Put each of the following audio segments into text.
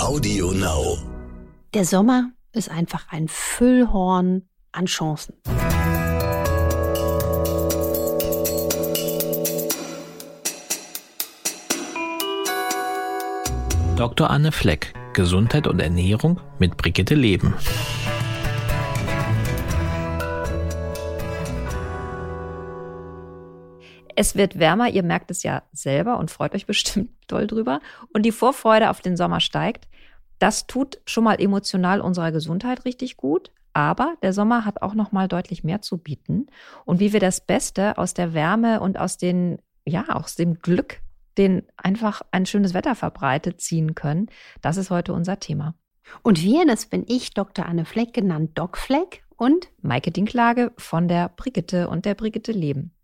Audio Now. Der Sommer ist einfach ein Füllhorn an Chancen. Dr. Anne Fleck, Gesundheit und Ernährung mit Brigitte Leben. Es wird wärmer, ihr merkt es ja selber und freut euch bestimmt doll drüber. Und die Vorfreude auf den Sommer steigt. Das tut schon mal emotional unserer Gesundheit richtig gut. Aber der Sommer hat auch noch mal deutlich mehr zu bieten. Und wie wir das Beste aus der Wärme und aus den, ja, aus dem Glück, den einfach ein schönes Wetter verbreitet, ziehen können, das ist heute unser Thema. Und wir, das bin ich, Dr. Anne Fleck, genannt Doc Fleck und Maike Dinklage von der Brigitte und der Brigitte Leben.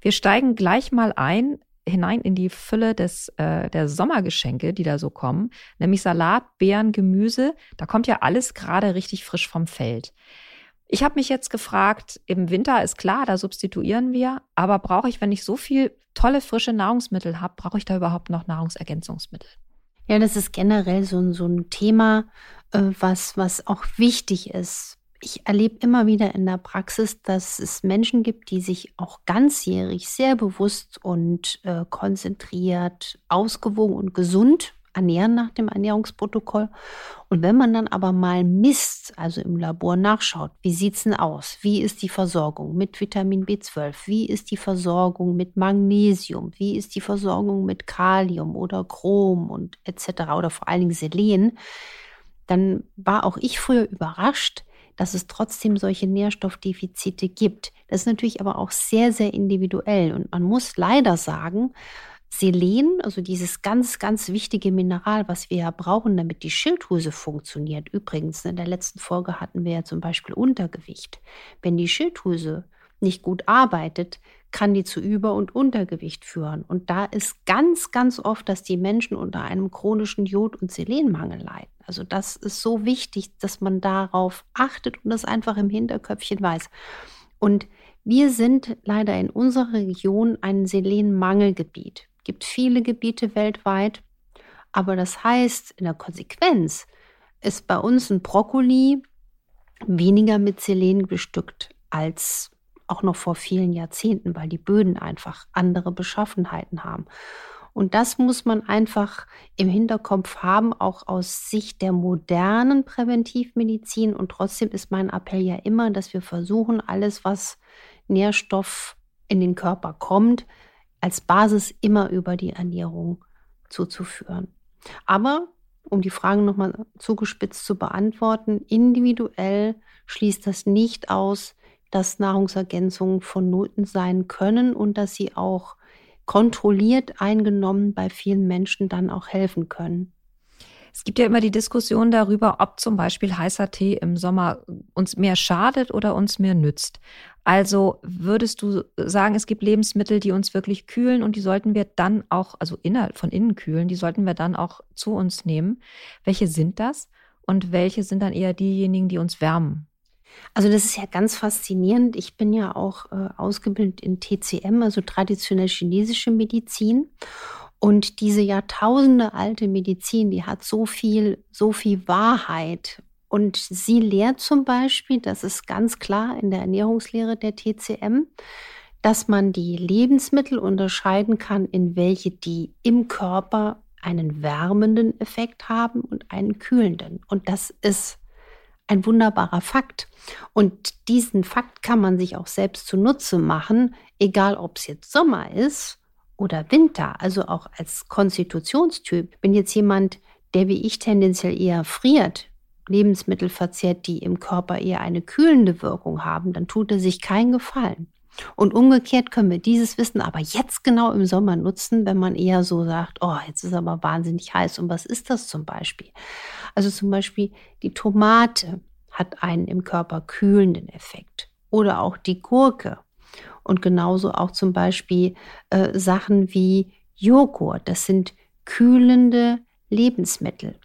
Wir steigen gleich mal ein hinein in die Fülle des, äh, der Sommergeschenke, die da so kommen, nämlich Salat, Beeren, Gemüse. Da kommt ja alles gerade richtig frisch vom Feld. Ich habe mich jetzt gefragt, im Winter ist klar, da substituieren wir, aber brauche ich, wenn ich so viel tolle frische Nahrungsmittel habe, brauche ich da überhaupt noch Nahrungsergänzungsmittel? Ja, das ist generell so, so ein Thema, äh, was, was auch wichtig ist ich erlebe immer wieder in der Praxis, dass es Menschen gibt, die sich auch ganzjährig sehr bewusst und äh, konzentriert, ausgewogen und gesund ernähren nach dem Ernährungsprotokoll. Und wenn man dann aber mal misst, also im Labor nachschaut, wie sieht es denn aus? Wie ist die Versorgung mit Vitamin B12? Wie ist die Versorgung mit Magnesium? Wie ist die Versorgung mit Kalium oder Chrom und etc. oder vor allen Dingen Selen? Dann war auch ich früher überrascht, dass es trotzdem solche Nährstoffdefizite gibt. Das ist natürlich aber auch sehr, sehr individuell. Und man muss leider sagen, Selen, also dieses ganz, ganz wichtige Mineral, was wir ja brauchen, damit die Schilddrüse funktioniert. Übrigens, in der letzten Folge hatten wir ja zum Beispiel Untergewicht. Wenn die Schilddrüse nicht gut arbeitet, kann die zu Über- und Untergewicht führen. Und da ist ganz, ganz oft, dass die Menschen unter einem chronischen Jod- und Selenmangel leiden. Also das ist so wichtig, dass man darauf achtet und das einfach im Hinterköpfchen weiß. Und wir sind leider in unserer Region ein Selenmangelgebiet. Es gibt viele Gebiete weltweit, aber das heißt, in der Konsequenz ist bei uns ein Brokkoli weniger mit Selen bestückt als auch noch vor vielen Jahrzehnten, weil die Böden einfach andere Beschaffenheiten haben. Und das muss man einfach im Hinterkopf haben, auch aus Sicht der modernen Präventivmedizin. Und trotzdem ist mein Appell ja immer, dass wir versuchen, alles, was Nährstoff in den Körper kommt, als Basis immer über die Ernährung zuzuführen. Aber um die Fragen nochmal zugespitzt zu beantworten, individuell schließt das nicht aus, dass Nahrungsergänzungen vonnöten sein können und dass sie auch kontrolliert eingenommen bei vielen Menschen dann auch helfen können. Es gibt ja immer die Diskussion darüber, ob zum Beispiel heißer Tee im Sommer uns mehr schadet oder uns mehr nützt. Also würdest du sagen, es gibt Lebensmittel, die uns wirklich kühlen und die sollten wir dann auch, also von innen kühlen, die sollten wir dann auch zu uns nehmen. Welche sind das und welche sind dann eher diejenigen, die uns wärmen? Also das ist ja ganz faszinierend. Ich bin ja auch äh, ausgebildet in TCM, also traditionell chinesische Medizin. Und diese Jahrtausende alte Medizin, die hat so viel, so viel Wahrheit. Und sie lehrt zum Beispiel, das ist ganz klar in der Ernährungslehre der TCM, dass man die Lebensmittel unterscheiden kann, in welche die im Körper einen wärmenden Effekt haben und einen kühlenden. Und das ist ein wunderbarer Fakt. Und diesen Fakt kann man sich auch selbst zunutze machen, egal ob es jetzt Sommer ist oder Winter, also auch als Konstitutionstyp. Bin jetzt jemand, der wie ich tendenziell eher friert, Lebensmittel verzehrt, die im Körper eher eine kühlende Wirkung haben, dann tut er sich keinen Gefallen. Und umgekehrt können wir dieses Wissen aber jetzt genau im Sommer nutzen, wenn man eher so sagt, oh, jetzt ist aber wahnsinnig heiß. Und was ist das zum Beispiel? Also zum Beispiel die Tomate hat einen im Körper kühlenden Effekt oder auch die Gurke. Und genauso auch zum Beispiel äh, Sachen wie Joghurt. Das sind kühlende Lebensmittel.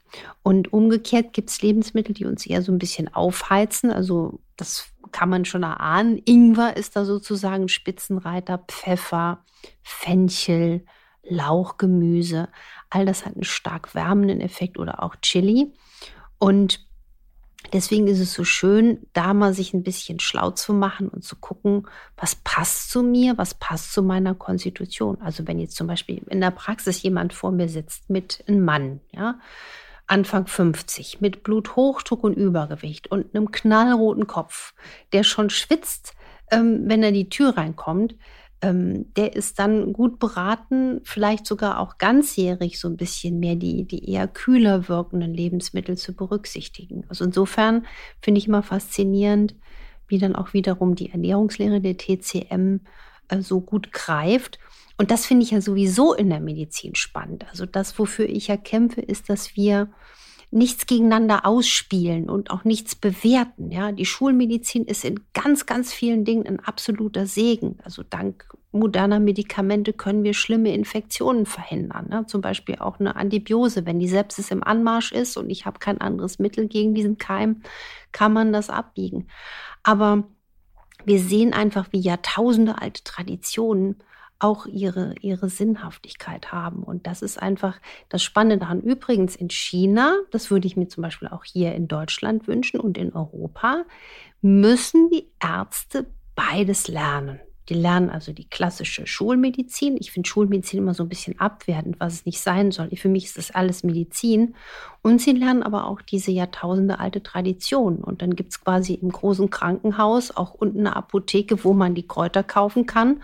Und umgekehrt gibt es Lebensmittel, die uns eher so ein bisschen aufheizen. Also das kann man schon erahnen. Ingwer ist da sozusagen Spitzenreiter, Pfeffer, Fenchel, Lauchgemüse. All das hat einen stark wärmenden Effekt oder auch Chili. Und deswegen ist es so schön, da mal sich ein bisschen schlau zu machen und zu gucken, was passt zu mir, was passt zu meiner Konstitution. Also wenn jetzt zum Beispiel in der Praxis jemand vor mir sitzt mit einem Mann, ja, Anfang 50, mit Bluthochdruck und Übergewicht und einem knallroten Kopf, der schon schwitzt, ähm, wenn er die Tür reinkommt, der ist dann gut beraten, vielleicht sogar auch ganzjährig so ein bisschen mehr die, die eher kühler wirkenden Lebensmittel zu berücksichtigen. Also insofern finde ich immer faszinierend, wie dann auch wiederum die Ernährungslehre der TCM äh, so gut greift. Und das finde ich ja sowieso in der Medizin spannend. Also das, wofür ich ja kämpfe, ist, dass wir nichts gegeneinander ausspielen und auch nichts bewerten. Ja, die Schulmedizin ist in ganz, ganz vielen Dingen ein absoluter Segen. Also dank moderner Medikamente können wir schlimme Infektionen verhindern. Ne? Zum Beispiel auch eine Antibiose. Wenn die Sepsis im Anmarsch ist und ich habe kein anderes Mittel gegen diesen Keim, kann man das abbiegen. Aber wir sehen einfach, wie Jahrtausende alte Traditionen auch ihre, ihre Sinnhaftigkeit haben. Und das ist einfach das Spannende daran. Übrigens in China, das würde ich mir zum Beispiel auch hier in Deutschland wünschen und in Europa, müssen die Ärzte beides lernen. Die lernen also die klassische Schulmedizin. Ich finde Schulmedizin immer so ein bisschen abwertend, was es nicht sein soll. Für mich ist das alles Medizin. Und sie lernen aber auch diese Jahrtausende alte Tradition. Und dann gibt es quasi im großen Krankenhaus auch unten eine Apotheke, wo man die Kräuter kaufen kann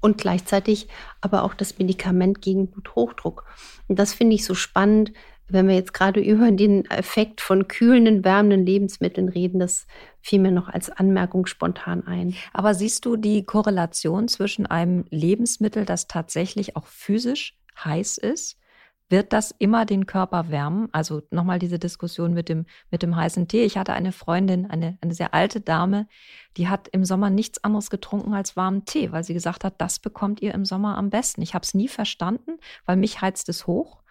und gleichzeitig aber auch das Medikament gegen Bluthochdruck. Und das finde ich so spannend, wenn wir jetzt gerade über den Effekt von kühlenden, wärmenden Lebensmitteln reden, das fiel mir noch als Anmerkung spontan ein. Aber siehst du die Korrelation zwischen einem Lebensmittel, das tatsächlich auch physisch heiß ist, wird das immer den Körper wärmen? Also nochmal diese Diskussion mit dem, mit dem heißen Tee. Ich hatte eine Freundin, eine, eine sehr alte Dame, die hat im Sommer nichts anderes getrunken als warmen Tee, weil sie gesagt hat, das bekommt ihr im Sommer am besten. Ich habe es nie verstanden, weil mich heizt es hoch.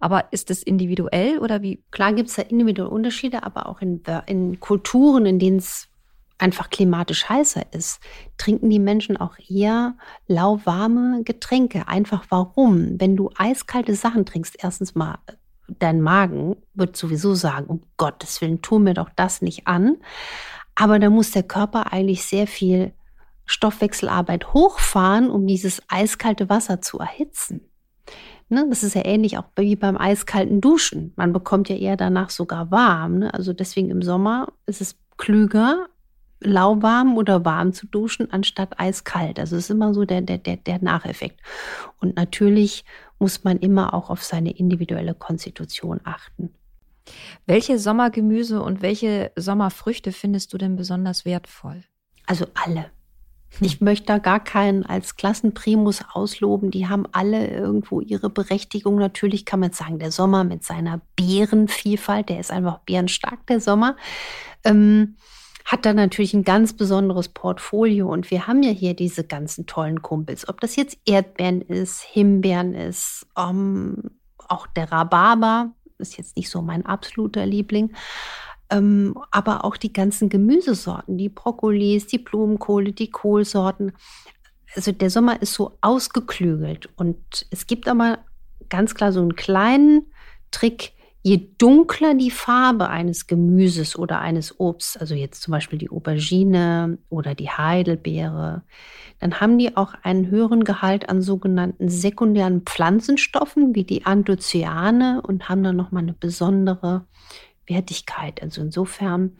Aber ist es individuell oder wie? Klar gibt es da individuelle Unterschiede, aber auch in, in Kulturen, in denen es einfach klimatisch heißer ist, trinken die Menschen auch eher lauwarme Getränke. Einfach warum? Wenn du eiskalte Sachen trinkst, erstens mal, dein Magen wird sowieso sagen, um Gottes Willen, tu mir doch das nicht an. Aber da muss der Körper eigentlich sehr viel Stoffwechselarbeit hochfahren, um dieses eiskalte Wasser zu erhitzen. Ne, das ist ja ähnlich auch wie beim eiskalten Duschen. Man bekommt ja eher danach sogar warm. Ne? Also deswegen im Sommer ist es klüger, lauwarm oder warm zu duschen, anstatt eiskalt. Also es ist immer so der, der, der, der Nacheffekt. Und natürlich muss man immer auch auf seine individuelle Konstitution achten. Welche Sommergemüse und welche Sommerfrüchte findest du denn besonders wertvoll? Also alle. Ich möchte da gar keinen als Klassenprimus ausloben. Die haben alle irgendwo ihre Berechtigung. Natürlich kann man sagen, der Sommer mit seiner Beerenvielfalt, der ist einfach bärenstark, der Sommer. Ähm, hat da natürlich ein ganz besonderes Portfolio. Und wir haben ja hier diese ganzen tollen Kumpels. Ob das jetzt Erdbeeren ist, Himbeeren ist, um, ähm, auch der Rhabarber ist jetzt nicht so mein absoluter Liebling. Ähm, aber auch die ganzen Gemüsesorten, die Brokkolis, die Blumenkohle, die Kohlsorten. Also der Sommer ist so ausgeklügelt. Und es gibt aber ganz klar so einen kleinen Trick, Je dunkler die Farbe eines Gemüses oder eines Obsts, also jetzt zum Beispiel die Aubergine oder die Heidelbeere, dann haben die auch einen höheren Gehalt an sogenannten sekundären Pflanzenstoffen wie die Anthocyane und haben dann nochmal eine besondere Wertigkeit. Also insofern,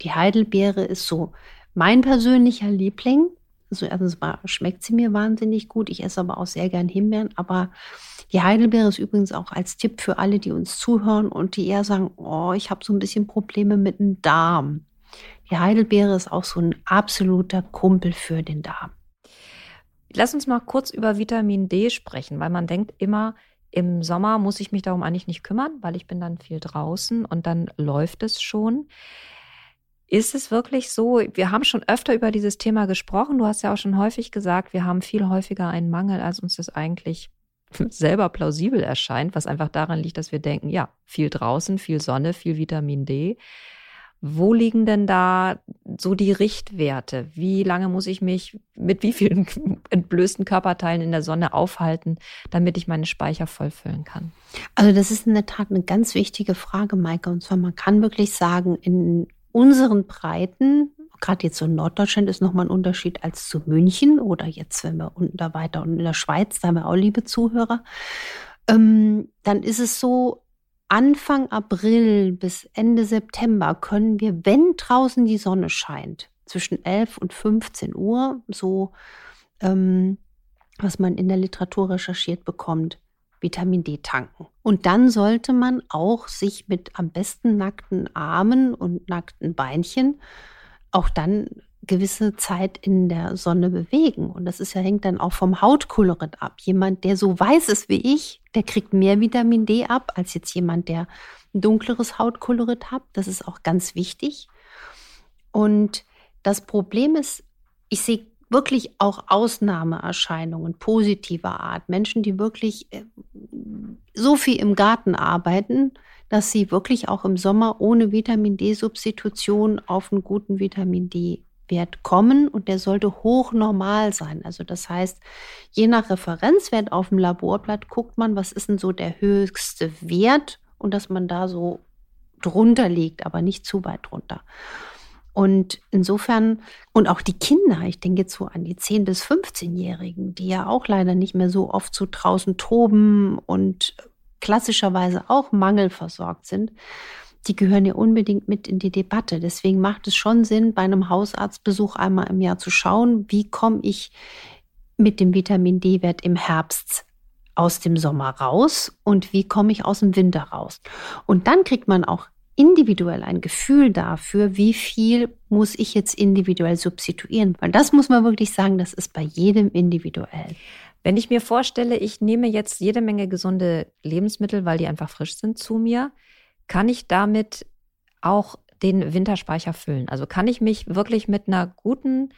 die Heidelbeere ist so mein persönlicher Liebling. Also erstens mal schmeckt sie mir wahnsinnig gut. Ich esse aber auch sehr gern Himbeeren, aber die Heidelbeere ist übrigens auch als Tipp für alle, die uns zuhören und die eher sagen, oh, ich habe so ein bisschen Probleme mit dem Darm. Die Heidelbeere ist auch so ein absoluter Kumpel für den Darm. Lass uns mal kurz über Vitamin D sprechen, weil man denkt immer, im Sommer muss ich mich darum eigentlich nicht kümmern, weil ich bin dann viel draußen und dann läuft es schon. Ist es wirklich so? Wir haben schon öfter über dieses Thema gesprochen. Du hast ja auch schon häufig gesagt, wir haben viel häufiger einen Mangel, als uns das eigentlich selber plausibel erscheint, was einfach daran liegt, dass wir denken, ja, viel draußen, viel Sonne, viel Vitamin D. wo liegen denn da so die Richtwerte? Wie lange muss ich mich mit wie vielen entblößten Körperteilen in der Sonne aufhalten, damit ich meine Speicher vollfüllen kann? Also das ist in der Tat eine ganz wichtige Frage, Maike. Und zwar, man kann wirklich sagen, in unseren Breiten, gerade jetzt so in Norddeutschland ist nochmal ein Unterschied als zu München oder jetzt, wenn wir unten da weiter und in der Schweiz, da haben wir auch liebe Zuhörer, ähm, dann ist es so, Anfang April bis Ende September können wir, wenn draußen die Sonne scheint, zwischen 11 und 15 Uhr, so ähm, was man in der Literatur recherchiert bekommt, Vitamin D tanken. Und dann sollte man auch sich mit am besten nackten Armen und nackten Beinchen auch dann gewisse Zeit in der Sonne bewegen. Und das ist ja, hängt dann auch vom Hautkolorit ab. Jemand, der so weiß ist wie ich, der kriegt mehr Vitamin D ab, als jetzt jemand, der ein dunkleres Hautkolorit hat. Das ist auch ganz wichtig. Und das Problem ist, ich sehe wirklich auch Ausnahmeerscheinungen positiver Art. Menschen, die wirklich äh, so viel im Garten arbeiten, dass sie wirklich auch im Sommer ohne Vitamin D-Substitution auf einen guten Vitamin D Wert kommen und der sollte hoch normal sein. Also das heißt, je nach Referenzwert auf dem Laborblatt guckt man, was ist denn so der höchste Wert und dass man da so drunter liegt, aber nicht zu weit drunter. Und insofern, und auch die Kinder, ich denke jetzt so an die 10- bis 15-Jährigen, die ja auch leider nicht mehr so oft so draußen toben und klassischerweise auch mangelversorgt sind, die gehören ja unbedingt mit in die Debatte. Deswegen macht es schon Sinn, bei einem Hausarztbesuch einmal im Jahr zu schauen, wie komme ich mit dem Vitamin D-Wert im Herbst aus dem Sommer raus und wie komme ich aus dem Winter raus. Und dann kriegt man auch individuell ein Gefühl dafür, wie viel muss ich jetzt individuell substituieren. Weil das muss man wirklich sagen, das ist bei jedem individuell. Wenn ich mir vorstelle, ich nehme jetzt jede Menge gesunde Lebensmittel, weil die einfach frisch sind zu mir, kann ich damit auch den Winterspeicher füllen? Also kann ich mich wirklich mit einer guten,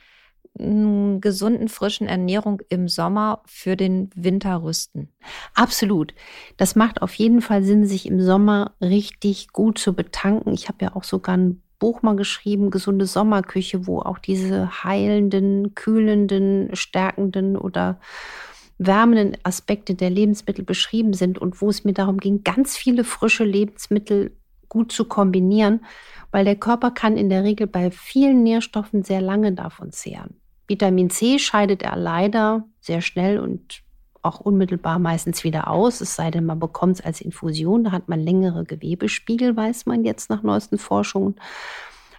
gesunden, frischen Ernährung im Sommer für den Winter rüsten? Absolut. Das macht auf jeden Fall Sinn, sich im Sommer richtig gut zu betanken. Ich habe ja auch sogar ein Buch mal geschrieben, Gesunde Sommerküche, wo auch diese heilenden, kühlenden, stärkenden oder wärmenden Aspekte der Lebensmittel beschrieben sind und wo es mir darum ging, ganz viele frische Lebensmittel gut zu kombinieren, weil der Körper kann in der Regel bei vielen Nährstoffen sehr lange davon zehren. Vitamin C scheidet er leider sehr schnell und auch unmittelbar meistens wieder aus, es sei denn, man bekommt es als Infusion, da hat man längere Gewebespiegel, weiß man jetzt nach neuesten Forschungen.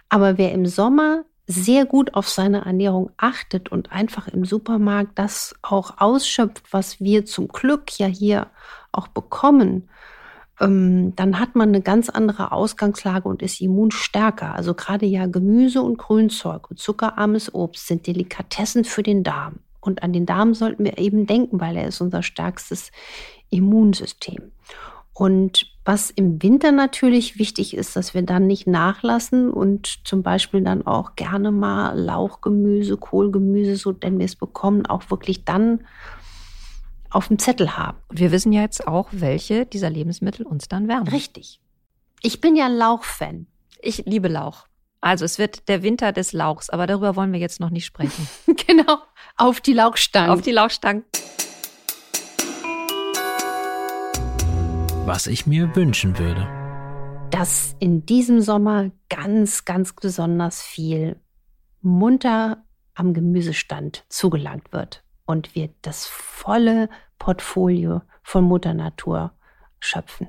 Aber wer im Sommer sehr gut auf seine Ernährung achtet und einfach im Supermarkt das auch ausschöpft, was wir zum Glück ja hier auch bekommen, ähm, dann hat man eine ganz andere Ausgangslage und ist immunstärker. Also gerade ja Gemüse und Grünzeug und zuckerarmes Obst sind Delikatessen für den Darm. Und an den Darm sollten wir eben denken, weil er ist unser stärkstes Immunsystem. Und was im Winter natürlich wichtig ist, dass wir dann nicht nachlassen und zum Beispiel dann auch gerne mal Lauchgemüse, Kohlgemüse, so denn wir es bekommen, auch wirklich dann auf dem Zettel haben. Und wir wissen ja jetzt auch, welche dieser Lebensmittel uns dann wärmen. Richtig. Ich bin ja Lauchfan. Ich liebe Lauch. Also es wird der Winter des Lauchs, aber darüber wollen wir jetzt noch nicht sprechen. genau. Auf die Lauchstangen. Auf die Lauchstangen. was ich mir wünschen würde. Dass in diesem Sommer ganz, ganz besonders viel munter am Gemüsestand zugelangt wird und wir das volle Portfolio von Mutter Natur schöpfen.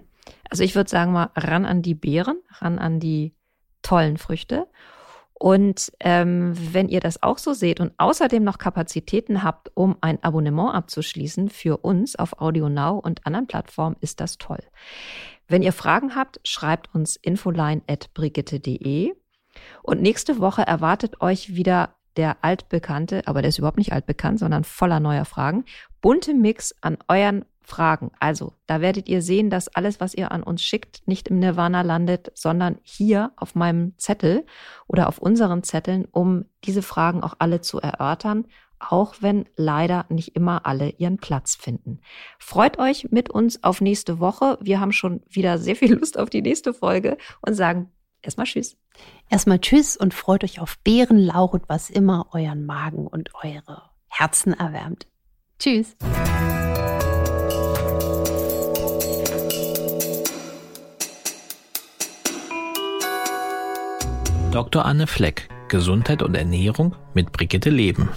Also ich würde sagen mal ran an die Beeren, ran an die tollen Früchte und ähm, wenn ihr das auch so seht und außerdem noch Kapazitäten habt, um ein Abonnement abzuschließen für uns auf Audio Now und anderen Plattformen, ist das toll. Wenn ihr Fragen habt, schreibt uns infoline.brigitte.de. Und nächste Woche erwartet euch wieder der altbekannte, aber der ist überhaupt nicht altbekannt, sondern voller neuer Fragen, bunte Mix an euren Fragen. Also, da werdet ihr sehen, dass alles, was ihr an uns schickt, nicht im Nirvana landet, sondern hier auf meinem Zettel oder auf unseren Zetteln, um diese Fragen auch alle zu erörtern, auch wenn leider nicht immer alle ihren Platz finden. Freut euch mit uns auf nächste Woche. Wir haben schon wieder sehr viel Lust auf die nächste Folge und sagen erstmal Tschüss. Erstmal Tschüss und freut euch auf Bärenlauch und was immer euren Magen und eure Herzen erwärmt. Tschüss. Dr. Anne Fleck, Gesundheit und Ernährung mit Brigitte Leben.